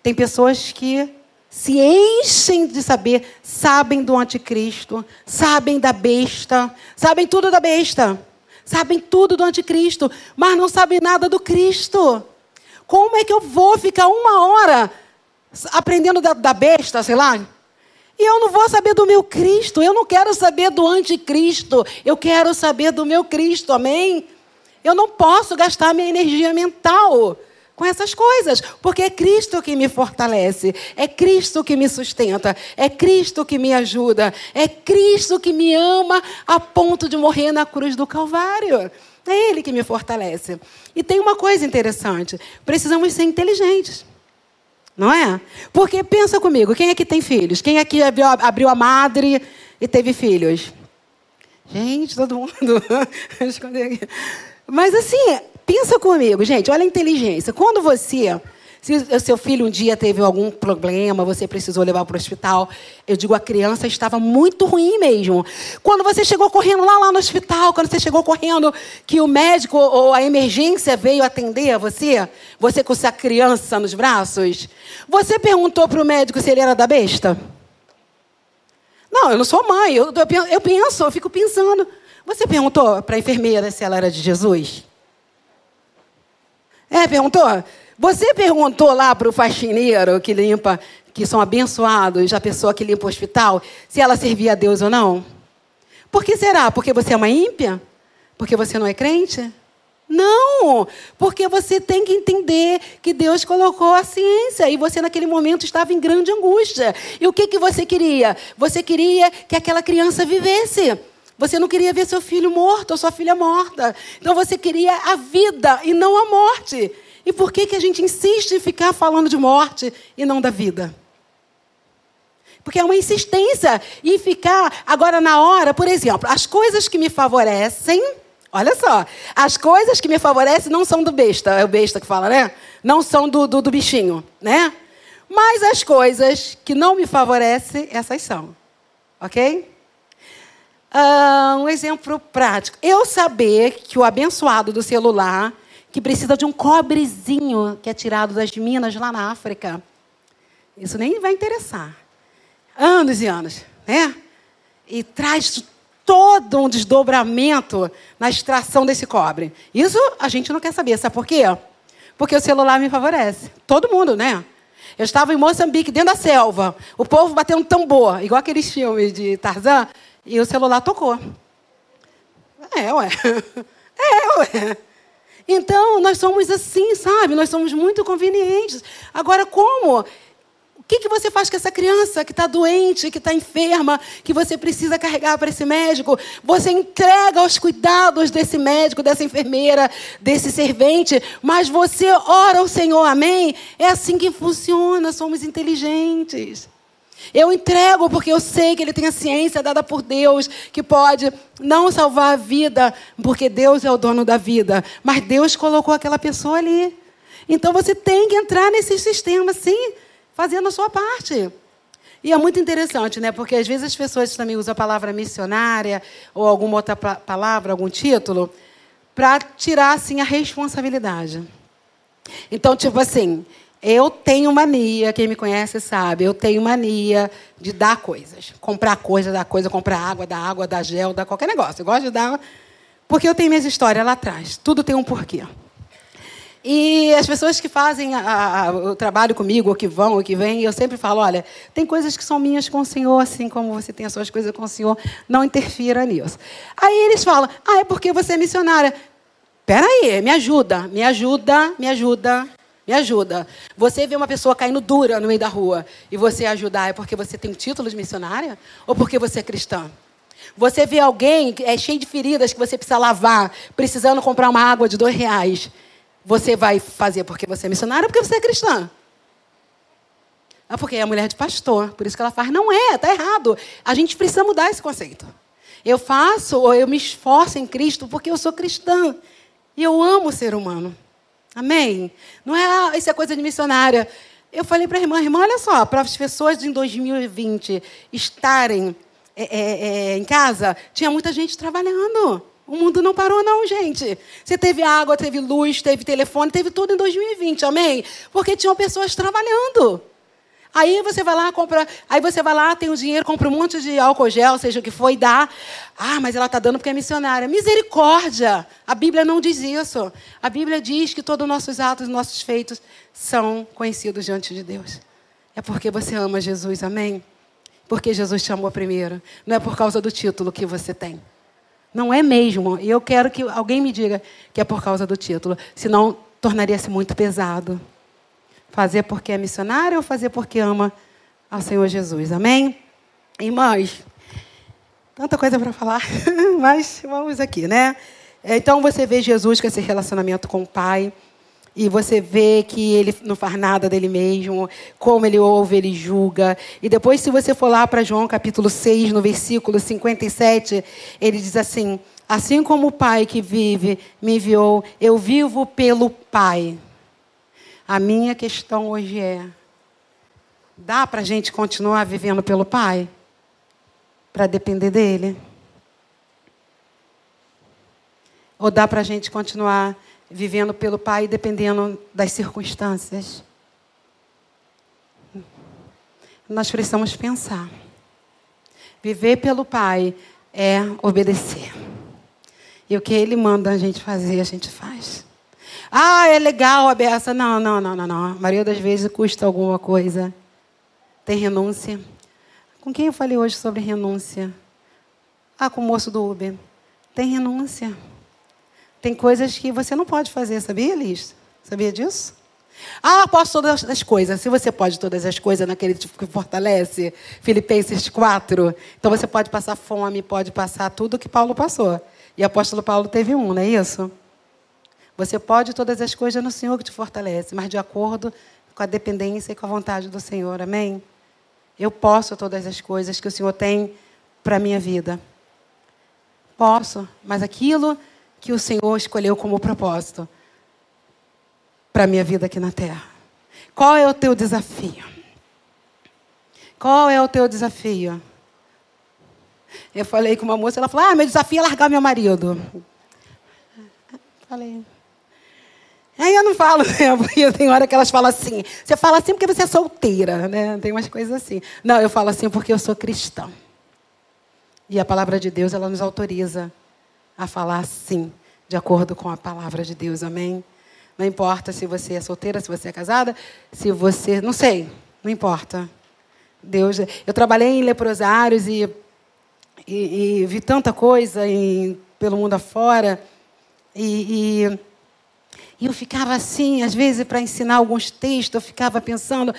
Tem pessoas que se enchem de saber, sabem do anticristo, sabem da besta, sabem tudo da besta, sabem tudo do anticristo, mas não sabem nada do Cristo. Como é que eu vou ficar uma hora aprendendo da, da besta, sei lá? E eu não vou saber do meu Cristo, eu não quero saber do anticristo, eu quero saber do meu Cristo, amém? Eu não posso gastar minha energia mental com essas coisas, porque é Cristo que me fortalece, é Cristo que me sustenta, é Cristo que me ajuda, é Cristo que me ama a ponto de morrer na cruz do Calvário. É Ele que me fortalece. E tem uma coisa interessante: precisamos ser inteligentes. Não é? Porque pensa comigo, quem aqui tem filhos? Quem aqui abriu, abriu a madre e teve filhos? Gente, todo mundo. Mas assim, pensa comigo, gente, olha a inteligência. Quando você se o seu filho um dia teve algum problema, você precisou levar para o hospital, eu digo, a criança estava muito ruim mesmo. Quando você chegou correndo lá, lá no hospital, quando você chegou correndo, que o médico ou a emergência veio atender você, você com essa criança nos braços, você perguntou para o médico se ele era da besta? Não, eu não sou mãe, eu, eu penso, eu fico pensando. Você perguntou para a enfermeira se ela era de Jesus? É, perguntou? Você perguntou lá para o faxineiro que limpa, que são abençoados, a pessoa que limpa o hospital, se ela servia a Deus ou não? Por que será? Porque você é uma ímpia? Porque você não é crente? Não, porque você tem que entender que Deus colocou a ciência e você naquele momento estava em grande angústia. E o que, que você queria? Você queria que aquela criança vivesse. Você não queria ver seu filho morto ou sua filha morta. Então você queria a vida e não a morte. E por que, que a gente insiste em ficar falando de morte e não da vida? Porque é uma insistência em ficar agora na hora, por exemplo, as coisas que me favorecem, olha só, as coisas que me favorecem não são do besta, é o besta que fala, né? Não são do, do, do bichinho, né? Mas as coisas que não me favorecem, essas são. Ok? Uh, um exemplo prático. Eu saber que o abençoado do celular que precisa de um cobrezinho que é tirado das minas lá na África. Isso nem vai interessar. Anos e anos, né? E traz todo um desdobramento na extração desse cobre. Isso a gente não quer saber, sabe por quê? Porque o celular me favorece. Todo mundo, né? Eu estava em Moçambique, dentro da selva, o povo batendo tambor, igual aqueles filmes de Tarzan, e o celular tocou. É, ué. É, ué. Então, nós somos assim, sabe? Nós somos muito convenientes. Agora, como? O que, que você faz com essa criança que está doente, que está enferma, que você precisa carregar para esse médico? Você entrega aos cuidados desse médico, dessa enfermeira, desse servente, mas você ora ao Senhor, amém? É assim que funciona, somos inteligentes. Eu entrego porque eu sei que ele tem a ciência dada por Deus, que pode não salvar a vida, porque Deus é o dono da vida, mas Deus colocou aquela pessoa ali. Então você tem que entrar nesse sistema, sim, fazendo a sua parte. E é muito interessante, né? Porque às vezes as pessoas também usam a palavra missionária ou alguma outra palavra, algum título, para tirar assim a responsabilidade. Então, tipo assim, eu tenho mania, quem me conhece sabe, eu tenho mania de dar coisas. Comprar coisa, dar coisa, comprar água, dar água, dar gel, dar qualquer negócio. Eu gosto de dar. Porque eu tenho minhas histórias lá atrás. Tudo tem um porquê. E as pessoas que fazem a, a, o trabalho comigo, ou que vão, ou que vêm, eu sempre falo: olha, tem coisas que são minhas com o Senhor, assim como você tem as suas coisas com o Senhor, não interfira nisso. Aí eles falam: ah, é porque você é missionária. Peraí, me ajuda, me ajuda, me ajuda. Me ajuda. Você vê uma pessoa caindo dura no meio da rua e você ajudar é porque você tem título de missionária ou porque você é cristã? Você vê alguém é cheio de feridas que você precisa lavar, precisando comprar uma água de dois reais. Você vai fazer porque você é missionária ou porque você é cristã? É porque é mulher de pastor, por isso que ela faz. Não é, está errado. A gente precisa mudar esse conceito. Eu faço ou eu me esforço em Cristo porque eu sou cristã. E eu amo o ser humano. Amém? Não é, ah, isso é coisa de missionária. Eu falei para a irmã, irmã, olha só, para as pessoas em 2020 estarem é, é, em casa, tinha muita gente trabalhando. O mundo não parou, não, gente. Você teve água, teve luz, teve telefone, teve tudo em 2020, amém? Porque tinham pessoas trabalhando. Aí você vai lá, compra. Aí você vai lá, tem o dinheiro, compra um monte de álcool gel, seja o que for, e dá. Ah, mas ela está dando porque é missionária. Misericórdia! A Bíblia não diz isso. A Bíblia diz que todos os nossos atos, nossos feitos são conhecidos diante de Deus. É porque você ama Jesus, amém? Porque Jesus te amou primeiro. Não é por causa do título que você tem. Não é mesmo. E eu quero que alguém me diga que é por causa do título. Senão, tornaria-se muito pesado. Fazer porque é missionário ou fazer porque ama ao Senhor Jesus. Amém? Irmãos, tanta coisa para falar, mas vamos aqui, né? Então você vê Jesus com esse relacionamento com o Pai. E você vê que ele não faz nada dele mesmo, como ele ouve, ele julga. E depois, se você for lá para João capítulo 6, no versículo 57, ele diz assim: Assim como o Pai que vive me enviou, eu vivo pelo Pai. A minha questão hoje é: dá para a gente continuar vivendo pelo Pai? Para depender dele? Ou dá para a gente continuar vivendo pelo Pai dependendo das circunstâncias? Nós precisamos pensar. Viver pelo Pai é obedecer. E o que Ele manda a gente fazer, a gente faz. Ah, é legal a beça. Não, não, não, não, não. A maioria das vezes custa alguma coisa. Tem renúncia. Com quem eu falei hoje sobre renúncia? Ah, com o moço do Uber. Tem renúncia. Tem coisas que você não pode fazer, sabia, Liz? Sabia disso? Ah, posso todas as coisas. Se você pode todas as coisas naquele tipo que fortalece, Filipenses 4, então você pode passar fome, pode passar tudo que Paulo passou. E apóstolo Paulo teve um, não é isso? Você pode todas as coisas no Senhor que te fortalece, mas de acordo com a dependência e com a vontade do Senhor. Amém? Eu posso todas as coisas que o Senhor tem para a minha vida. Posso, mas aquilo que o Senhor escolheu como propósito para a minha vida aqui na terra. Qual é o teu desafio? Qual é o teu desafio? Eu falei com uma moça, ela falou: Ah, meu desafio é largar meu marido. Falei. Aí eu não falo, né? Porque tem hora que elas falam assim. Você fala assim porque você é solteira, né? Tem umas coisas assim. Não, eu falo assim porque eu sou cristã. E a palavra de Deus, ela nos autoriza a falar sim, de acordo com a palavra de Deus. Amém? Não importa se você é solteira, se você é casada, se você. Não sei, não importa. Deus. Eu trabalhei em leprosários e, e, e vi tanta coisa em, pelo mundo afora. E, e, e eu ficava assim, às vezes, para ensinar alguns textos, eu ficava pensando.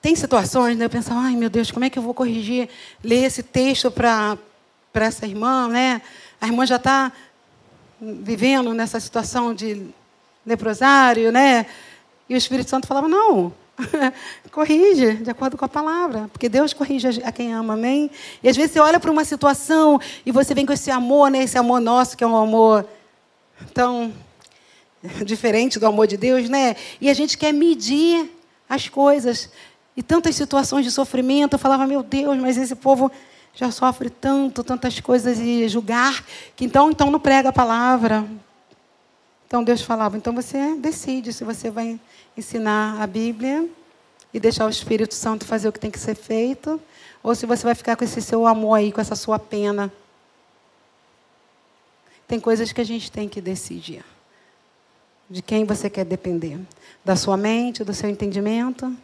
Tem situações, né? Eu pensava, ai meu Deus, como é que eu vou corrigir, ler esse texto para essa irmã, né? A irmã já está vivendo nessa situação de leprosário, né? E o Espírito Santo falava: não, corrige de acordo com a palavra, porque Deus corrige a quem ama, amém? E às vezes você olha para uma situação e você vem com esse amor, né? Esse amor nosso, que é um amor tão diferente do amor de Deus, né? E a gente quer medir as coisas. E tantas situações de sofrimento, eu falava, meu Deus, mas esse povo já sofre tanto, tantas coisas e julgar, que então, então não prega a palavra. Então Deus falava, então você decide se você vai ensinar a Bíblia e deixar o Espírito Santo fazer o que tem que ser feito, ou se você vai ficar com esse seu amor aí, com essa sua pena. Tem coisas que a gente tem que decidir. De quem você quer depender? Da sua mente, do seu entendimento?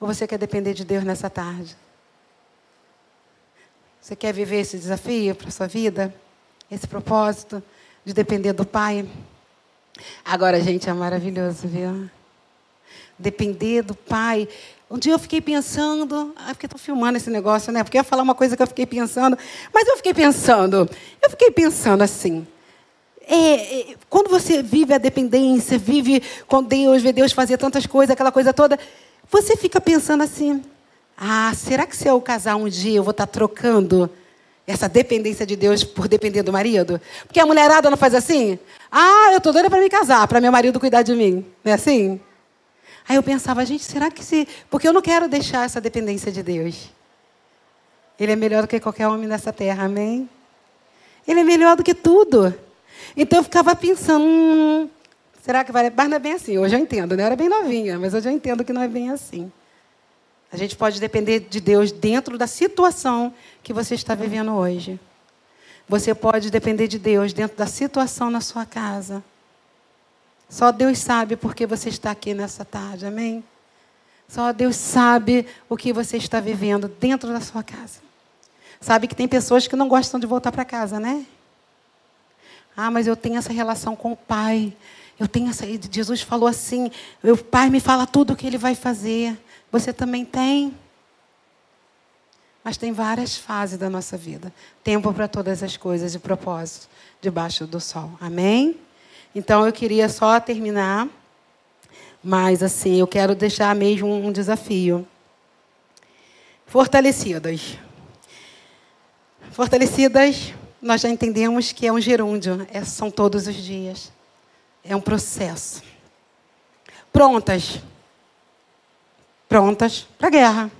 Ou você quer depender de Deus nessa tarde? Você quer viver esse desafio para a sua vida? Esse propósito de depender do Pai? Agora, gente, é maravilhoso, viu? Depender do Pai. Um dia eu fiquei pensando, ah, porque estou filmando esse negócio, né? Porque eu ia falar uma coisa que eu fiquei pensando, mas eu fiquei pensando, eu fiquei pensando assim. É, é, quando você vive a dependência, vive com Deus, vê Deus fazer tantas coisas, aquela coisa toda, você fica pensando assim: ah, será que se eu casar um dia eu vou estar trocando essa dependência de Deus por depender do marido? Porque a mulherada não faz assim? Ah, eu estou doida para me casar, para meu marido cuidar de mim. Não é assim? Aí eu pensava, gente, será que se. Porque eu não quero deixar essa dependência de Deus. Ele é melhor do que qualquer homem nessa terra, amém? Ele é melhor do que tudo. Então eu ficava pensando, hum, será que vale? Mas não é bem assim. Hoje eu entendo, né? Eu era bem novinha, mas hoje eu entendo que não é bem assim. A gente pode depender de Deus dentro da situação que você está vivendo hoje. Você pode depender de Deus dentro da situação na sua casa. Só Deus sabe por que você está aqui nessa tarde, amém? Só Deus sabe o que você está vivendo dentro da sua casa. Sabe que tem pessoas que não gostam de voltar para casa, né? Ah, mas eu tenho essa relação com o Pai. Eu tenho essa. Jesus falou assim: meu pai me fala tudo o que ele vai fazer. Você também tem. Mas tem várias fases da nossa vida. Tempo para todas as coisas e propósitos debaixo do sol. Amém? Então eu queria só terminar, mas assim, eu quero deixar mesmo um desafio. Fortalecidas. Fortalecidas, nós já entendemos que é um gerúndio, é, são todos os dias. É um processo. Prontas. Prontas para a guerra.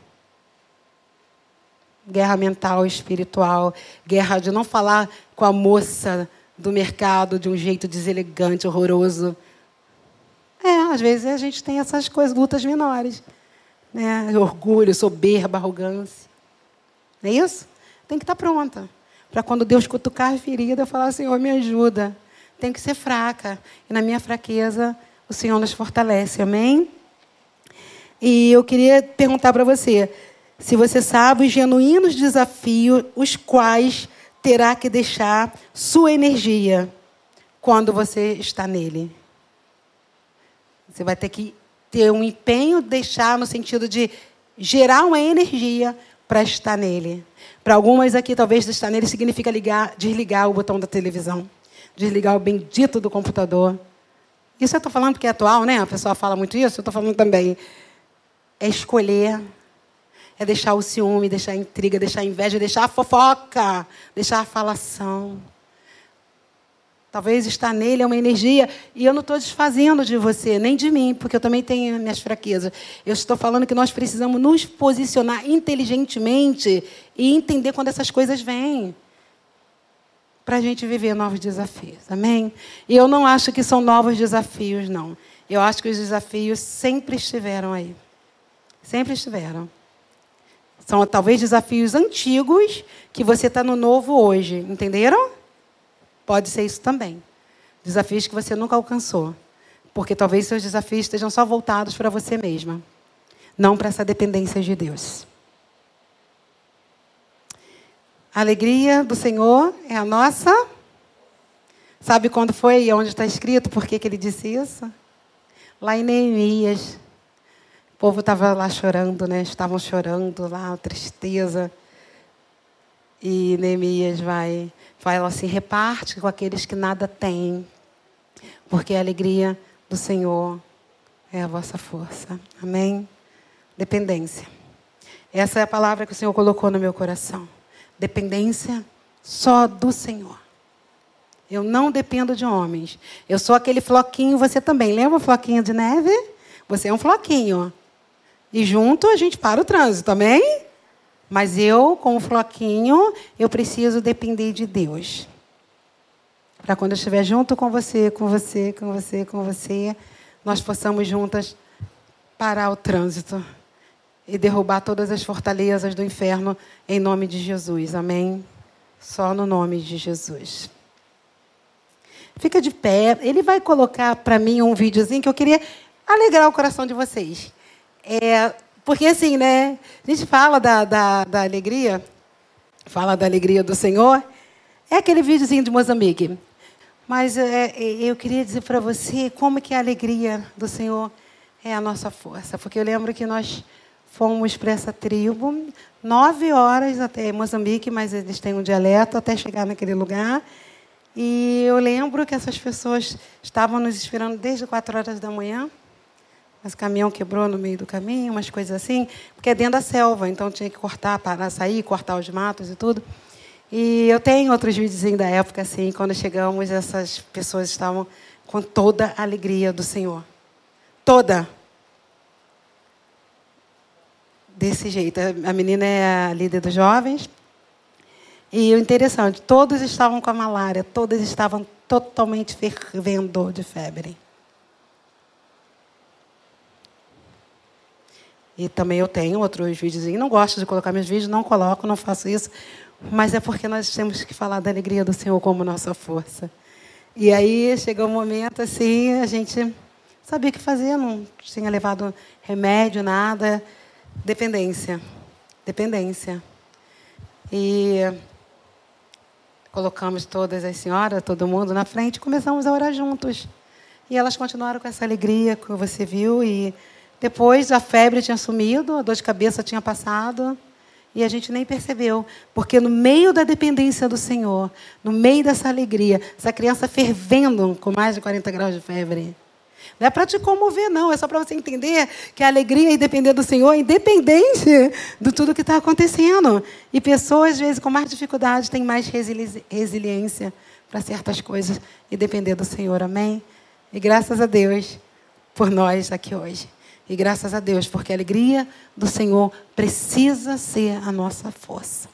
Guerra mental, espiritual, guerra de não falar com a moça do mercado de um jeito deselegante, horroroso. É, às vezes a gente tem essas coisas, lutas menores. Né? Orgulho, soberba, arrogância. Não é isso? Tem que estar pronta. Para quando Deus cutucar a ferida, falar, Senhor, me ajuda. Tem que ser fraca. E na minha fraqueza, o Senhor nos fortalece. Amém? E eu queria perguntar para você, se você sabe os genuínos desafios, os quais terá que deixar sua energia quando você está nele. Você vai ter que ter um empenho, deixar no sentido de gerar uma energia para estar nele. Para algumas aqui, talvez estar nele significa ligar, desligar o botão da televisão, desligar o bendito do computador. Isso eu estou falando porque é atual, né? A pessoa fala muito isso, eu estou falando também. É escolher é deixar o ciúme, deixar a intriga, deixar a inveja, deixar a fofoca, deixar a falação. Talvez estar nele é uma energia, e eu não estou desfazendo de você, nem de mim, porque eu também tenho minhas fraquezas. Eu estou falando que nós precisamos nos posicionar inteligentemente e entender quando essas coisas vêm. Para a gente viver novos desafios, amém? E eu não acho que são novos desafios, não. Eu acho que os desafios sempre estiveram aí. Sempre estiveram. São talvez desafios antigos que você está no novo hoje. Entenderam? Pode ser isso também. Desafios que você nunca alcançou. Porque talvez seus desafios estejam só voltados para você mesma. Não para essa dependência de Deus. A alegria do Senhor é a nossa. Sabe quando foi e onde está escrito? Por que, que ele disse isso? Lá em Neemias o povo estava lá chorando, né? Estavam chorando lá, tristeza. E Neemias vai, fala assim: reparte com aqueles que nada têm, porque a alegria do Senhor é a vossa força. Amém? Dependência. Essa é a palavra que o Senhor colocou no meu coração. Dependência só do Senhor. Eu não dependo de homens. Eu sou aquele floquinho, você também. Lembra o floquinho de neve? Você é um floquinho. E junto a gente para o trânsito, amém? Mas eu, como floquinho, eu preciso depender de Deus. Para quando eu estiver junto com você, com você, com você, com você, nós possamos juntas parar o trânsito e derrubar todas as fortalezas do inferno em nome de Jesus. Amém? Só no nome de Jesus. Fica de pé. Ele vai colocar para mim um videozinho que eu queria alegrar o coração de vocês. É, porque assim, né? A gente fala da, da, da alegria, fala da alegria do Senhor. É aquele videozinho de Moçambique. Mas é, é eu queria dizer para você como que a alegria do Senhor é a nossa força. Porque eu lembro que nós fomos para essa tribo, nove horas até Moçambique, mas eles têm um dialeto até chegar naquele lugar. E eu lembro que essas pessoas estavam nos esperando desde quatro horas da manhã. Mas o caminhão quebrou no meio do caminho, umas coisas assim, porque é dentro da selva, então tinha que cortar, parar, sair, cortar os matos e tudo. E eu tenho outros vídeos da época, assim, quando chegamos, essas pessoas estavam com toda a alegria do Senhor. Toda. Desse jeito. A menina é a líder dos jovens. E o interessante, todos estavam com a malária, todos estavam totalmente fervendo de febre. E também eu tenho outros vídeos. Não gosto de colocar meus vídeos, não coloco, não faço isso. Mas é porque nós temos que falar da alegria do Senhor como nossa força. E aí chegou um momento assim, a gente sabia o que fazer, não tinha levado remédio, nada. Dependência. Dependência. E colocamos todas as senhoras, todo mundo na frente começamos a orar juntos. E elas continuaram com essa alegria que você viu. E depois a febre tinha sumido, a dor de cabeça tinha passado. E a gente nem percebeu, porque no meio da dependência do Senhor, no meio dessa alegria, essa criança fervendo com mais de 40 graus de febre, não é para te comover, não. É só para você entender que a alegria e depender do Senhor é independente de tudo que está acontecendo. E pessoas, às vezes, com mais dificuldade, têm mais resili resiliência para certas coisas e depender do Senhor. Amém? E graças a Deus por nós aqui hoje. E graças a Deus, porque a alegria do Senhor precisa ser a nossa força.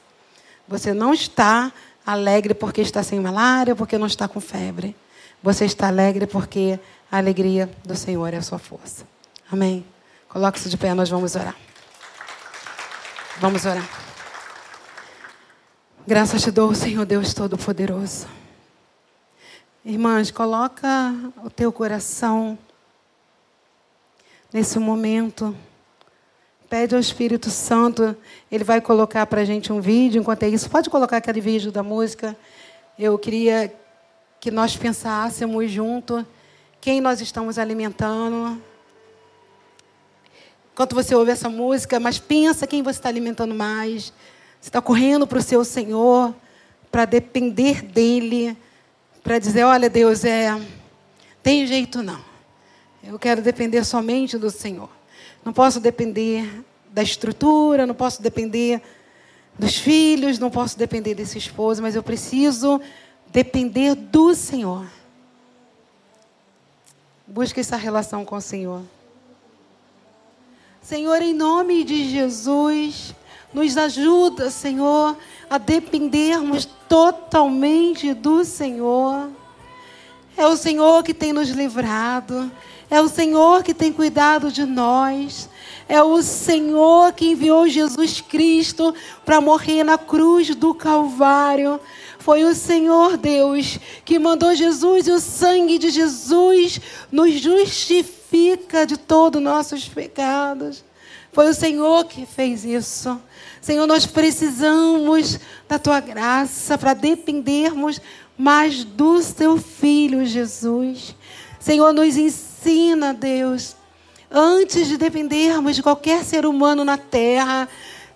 Você não está alegre porque está sem malária, porque não está com febre. Você está alegre porque a alegria do Senhor é a sua força. Amém? Coloque-se de pé, nós vamos orar. Vamos orar. Graças te dou, Senhor Deus Todo-Poderoso. Irmãs, coloca o teu coração nesse momento. Pede ao Espírito Santo, ele vai colocar para a gente um vídeo. Enquanto é isso, pode colocar aquele vídeo da música. Eu queria que nós pensássemos junto quem nós estamos alimentando. Enquanto você ouve essa música, mas pensa quem você está alimentando mais. Você está correndo para o seu Senhor, para depender dEle, para dizer, olha Deus, é, tem jeito não. Eu quero depender somente do Senhor. Não posso depender da estrutura, não posso depender dos filhos, não posso depender desse esposo, mas eu preciso depender do Senhor. Busque essa relação com o Senhor. Senhor, em nome de Jesus, nos ajuda, Senhor, a dependermos totalmente do Senhor. É o Senhor que tem nos livrado, é o Senhor que tem cuidado de nós, é o Senhor que enviou Jesus Cristo para morrer na cruz do Calvário foi o Senhor Deus que mandou Jesus e o sangue de Jesus nos justifica de todos os nossos pecados. Foi o Senhor que fez isso. Senhor, nós precisamos da tua graça para dependermos mais do teu filho Jesus. Senhor, nos ensina, Deus, antes de dependermos de qualquer ser humano na terra,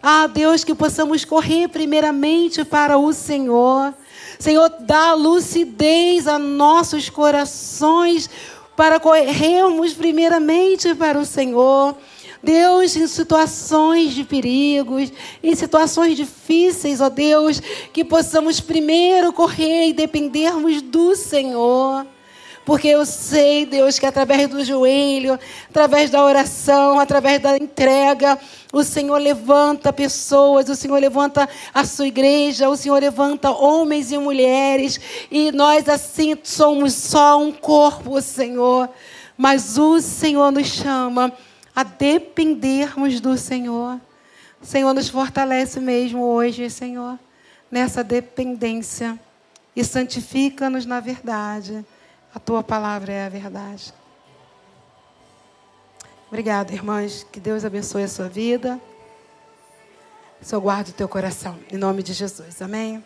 ah, Deus, que possamos correr primeiramente para o Senhor. Senhor, dá lucidez a nossos corações para corrermos primeiramente para o Senhor. Deus, em situações de perigos, em situações difíceis, ó Deus, que possamos primeiro correr e dependermos do Senhor. Porque eu sei, Deus, que através do joelho, através da oração, através da entrega, o Senhor levanta pessoas, o Senhor levanta a sua igreja, o Senhor levanta homens e mulheres, e nós assim somos só um corpo, Senhor. Mas o Senhor nos chama a dependermos do Senhor. O Senhor nos fortalece mesmo hoje, Senhor, nessa dependência e santifica-nos na verdade. A tua palavra é a verdade. Obrigada, irmãs. Que Deus abençoe a sua vida. Só guarde o teu coração. Em nome de Jesus. Amém.